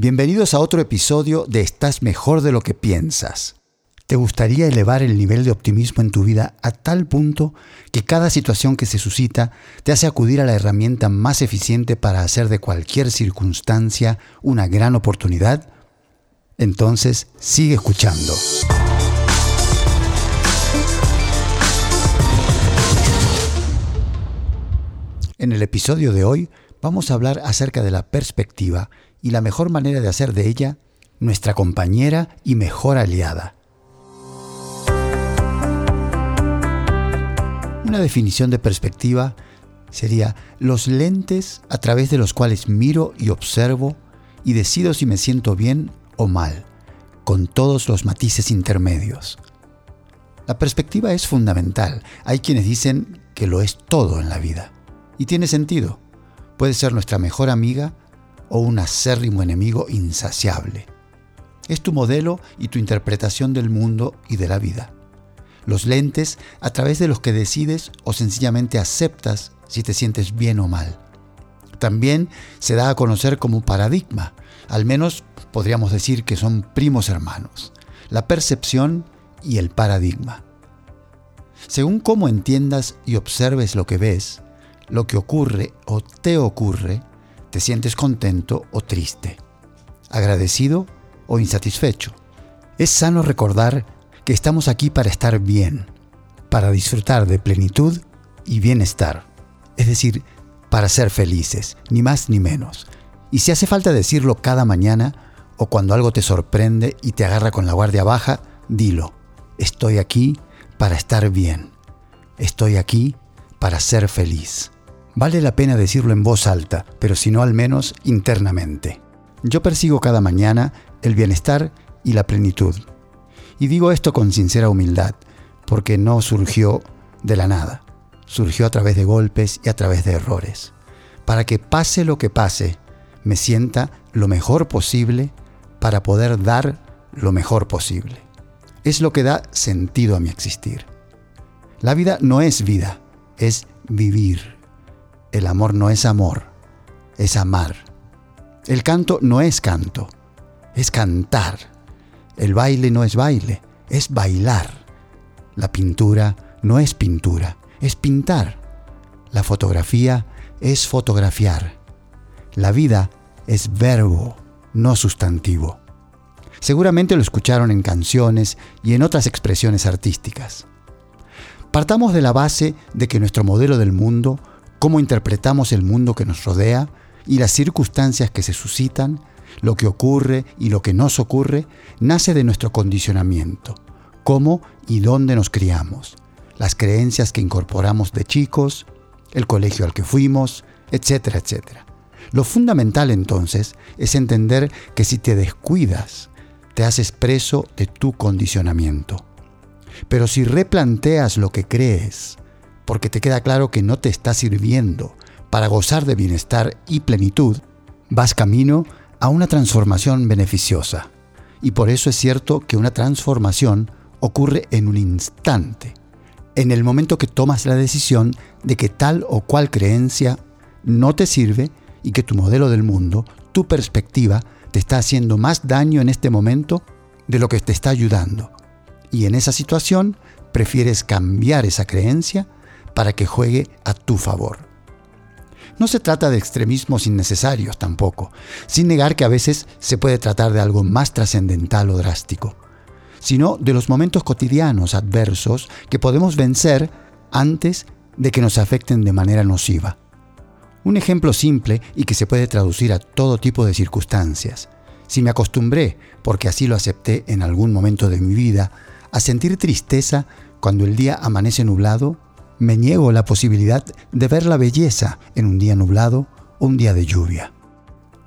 Bienvenidos a otro episodio de Estás mejor de lo que piensas. ¿Te gustaría elevar el nivel de optimismo en tu vida a tal punto que cada situación que se suscita te hace acudir a la herramienta más eficiente para hacer de cualquier circunstancia una gran oportunidad? Entonces, sigue escuchando. En el episodio de hoy vamos a hablar acerca de la perspectiva y la mejor manera de hacer de ella nuestra compañera y mejor aliada. Una definición de perspectiva sería los lentes a través de los cuales miro y observo y decido si me siento bien o mal, con todos los matices intermedios. La perspectiva es fundamental. Hay quienes dicen que lo es todo en la vida. Y tiene sentido. Puede ser nuestra mejor amiga o un acérrimo enemigo insaciable. Es tu modelo y tu interpretación del mundo y de la vida los lentes a través de los que decides o sencillamente aceptas si te sientes bien o mal. También se da a conocer como paradigma, al menos podríamos decir que son primos hermanos, la percepción y el paradigma. Según cómo entiendas y observes lo que ves, lo que ocurre o te ocurre, te sientes contento o triste, agradecido o insatisfecho. Es sano recordar que estamos aquí para estar bien, para disfrutar de plenitud y bienestar. Es decir, para ser felices, ni más ni menos. Y si hace falta decirlo cada mañana o cuando algo te sorprende y te agarra con la guardia baja, dilo. Estoy aquí para estar bien. Estoy aquí para ser feliz. Vale la pena decirlo en voz alta, pero si no al menos internamente. Yo persigo cada mañana el bienestar y la plenitud. Y digo esto con sincera humildad, porque no surgió de la nada, surgió a través de golpes y a través de errores, para que pase lo que pase, me sienta lo mejor posible para poder dar lo mejor posible. Es lo que da sentido a mi existir. La vida no es vida, es vivir. El amor no es amor, es amar. El canto no es canto, es cantar. El baile no es baile, es bailar. La pintura no es pintura, es pintar. La fotografía es fotografiar. La vida es verbo, no sustantivo. Seguramente lo escucharon en canciones y en otras expresiones artísticas. Partamos de la base de que nuestro modelo del mundo, cómo interpretamos el mundo que nos rodea y las circunstancias que se suscitan, lo que ocurre y lo que nos ocurre nace de nuestro condicionamiento, cómo y dónde nos criamos, las creencias que incorporamos de chicos, el colegio al que fuimos, etcétera, etcétera. Lo fundamental entonces es entender que si te descuidas, te haces preso de tu condicionamiento. Pero si replanteas lo que crees, porque te queda claro que no te está sirviendo para gozar de bienestar y plenitud, vas camino a una transformación beneficiosa. Y por eso es cierto que una transformación ocurre en un instante, en el momento que tomas la decisión de que tal o cual creencia no te sirve y que tu modelo del mundo, tu perspectiva, te está haciendo más daño en este momento de lo que te está ayudando. Y en esa situación prefieres cambiar esa creencia para que juegue a tu favor. No se trata de extremismos innecesarios tampoco, sin negar que a veces se puede tratar de algo más trascendental o drástico, sino de los momentos cotidianos adversos que podemos vencer antes de que nos afecten de manera nociva. Un ejemplo simple y que se puede traducir a todo tipo de circunstancias. Si me acostumbré, porque así lo acepté en algún momento de mi vida, a sentir tristeza cuando el día amanece nublado, me niego la posibilidad de ver la belleza en un día nublado un día de lluvia.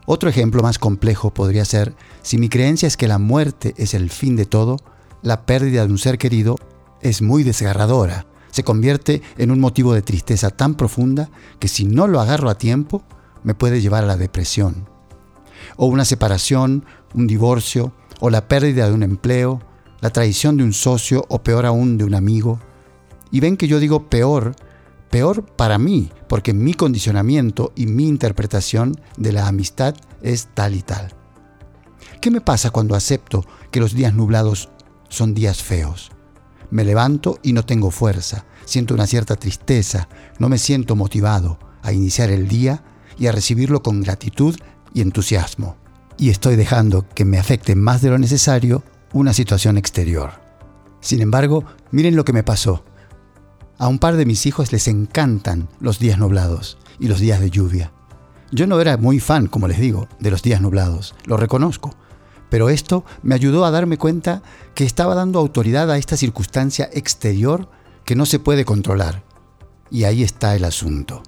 Otro ejemplo más complejo podría ser, si mi creencia es que la muerte es el fin de todo, la pérdida de un ser querido es muy desgarradora, se convierte en un motivo de tristeza tan profunda que si no lo agarro a tiempo, me puede llevar a la depresión. O una separación, un divorcio, o la pérdida de un empleo, la traición de un socio o peor aún de un amigo, y ven que yo digo peor, peor para mí, porque mi condicionamiento y mi interpretación de la amistad es tal y tal. ¿Qué me pasa cuando acepto que los días nublados son días feos? Me levanto y no tengo fuerza, siento una cierta tristeza, no me siento motivado a iniciar el día y a recibirlo con gratitud y entusiasmo. Y estoy dejando que me afecte más de lo necesario una situación exterior. Sin embargo, miren lo que me pasó. A un par de mis hijos les encantan los días nublados y los días de lluvia. Yo no era muy fan, como les digo, de los días nublados, lo reconozco, pero esto me ayudó a darme cuenta que estaba dando autoridad a esta circunstancia exterior que no se puede controlar. Y ahí está el asunto.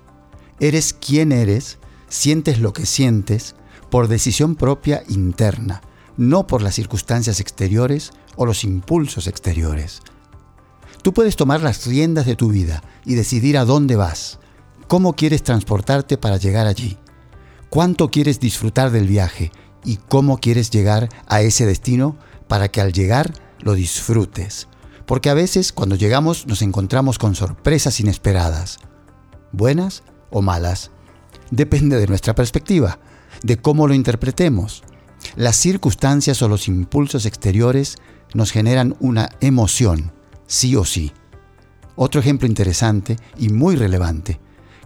Eres quien eres, sientes lo que sientes, por decisión propia interna, no por las circunstancias exteriores o los impulsos exteriores. Tú puedes tomar las riendas de tu vida y decidir a dónde vas, cómo quieres transportarte para llegar allí, cuánto quieres disfrutar del viaje y cómo quieres llegar a ese destino para que al llegar lo disfrutes. Porque a veces cuando llegamos nos encontramos con sorpresas inesperadas, buenas o malas. Depende de nuestra perspectiva, de cómo lo interpretemos. Las circunstancias o los impulsos exteriores nos generan una emoción, sí o sí. Otro ejemplo interesante y muy relevante.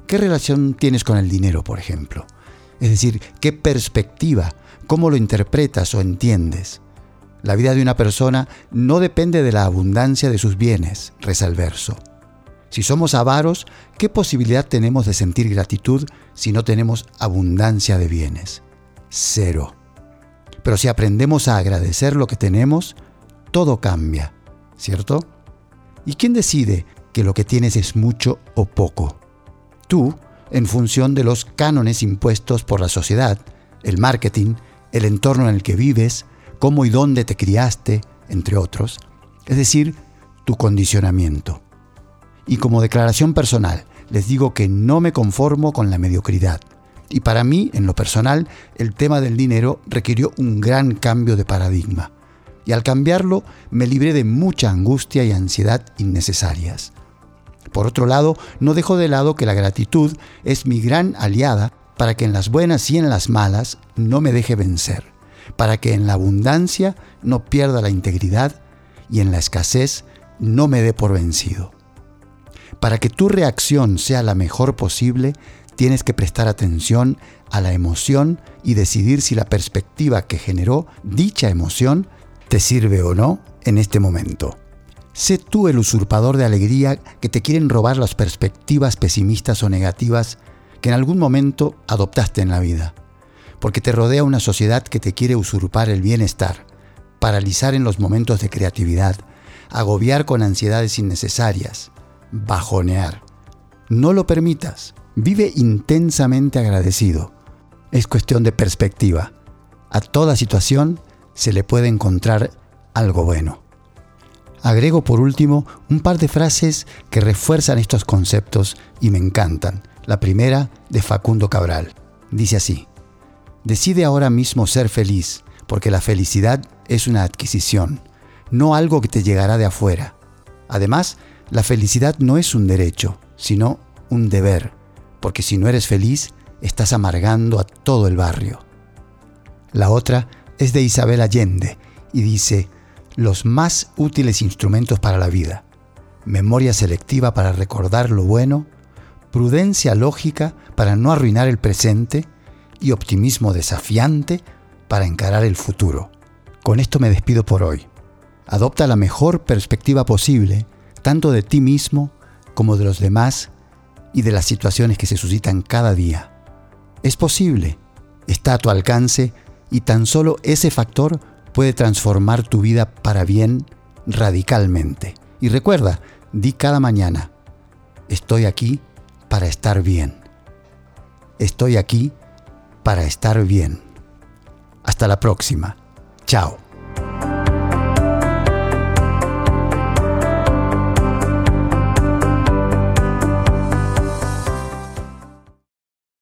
¿Qué relación tienes con el dinero, por ejemplo? Es decir, ¿qué perspectiva, cómo lo interpretas o entiendes? La vida de una persona no depende de la abundancia de sus bienes, reza el verso. Si somos avaros, ¿qué posibilidad tenemos de sentir gratitud si no tenemos abundancia de bienes? Cero. Pero si aprendemos a agradecer lo que tenemos, todo cambia, ¿cierto? ¿Y quién decide que lo que tienes es mucho o poco? Tú, en función de los cánones impuestos por la sociedad, el marketing, el entorno en el que vives, cómo y dónde te criaste, entre otros, es decir, tu condicionamiento. Y como declaración personal, les digo que no me conformo con la mediocridad. Y para mí, en lo personal, el tema del dinero requirió un gran cambio de paradigma. Y al cambiarlo, me libré de mucha angustia y ansiedad innecesarias. Por otro lado, no dejo de lado que la gratitud es mi gran aliada para que en las buenas y en las malas no me deje vencer, para que en la abundancia no pierda la integridad y en la escasez no me dé por vencido. Para que tu reacción sea la mejor posible, tienes que prestar atención a la emoción y decidir si la perspectiva que generó dicha emoción te sirve o no en este momento. Sé tú el usurpador de alegría que te quieren robar las perspectivas pesimistas o negativas que en algún momento adoptaste en la vida, porque te rodea una sociedad que te quiere usurpar el bienestar, paralizar en los momentos de creatividad, agobiar con ansiedades innecesarias, bajonear. No lo permitas. Vive intensamente agradecido. Es cuestión de perspectiva. A toda situación se le puede encontrar algo bueno. Agrego por último un par de frases que refuerzan estos conceptos y me encantan. La primera de Facundo Cabral. Dice así, Decide ahora mismo ser feliz, porque la felicidad es una adquisición, no algo que te llegará de afuera. Además, la felicidad no es un derecho, sino un deber porque si no eres feliz, estás amargando a todo el barrio. La otra es de Isabel Allende y dice, los más útiles instrumentos para la vida, memoria selectiva para recordar lo bueno, prudencia lógica para no arruinar el presente y optimismo desafiante para encarar el futuro. Con esto me despido por hoy. Adopta la mejor perspectiva posible, tanto de ti mismo como de los demás y de las situaciones que se suscitan cada día. Es posible, está a tu alcance y tan solo ese factor puede transformar tu vida para bien radicalmente. Y recuerda, di cada mañana, estoy aquí para estar bien. Estoy aquí para estar bien. Hasta la próxima. Chao.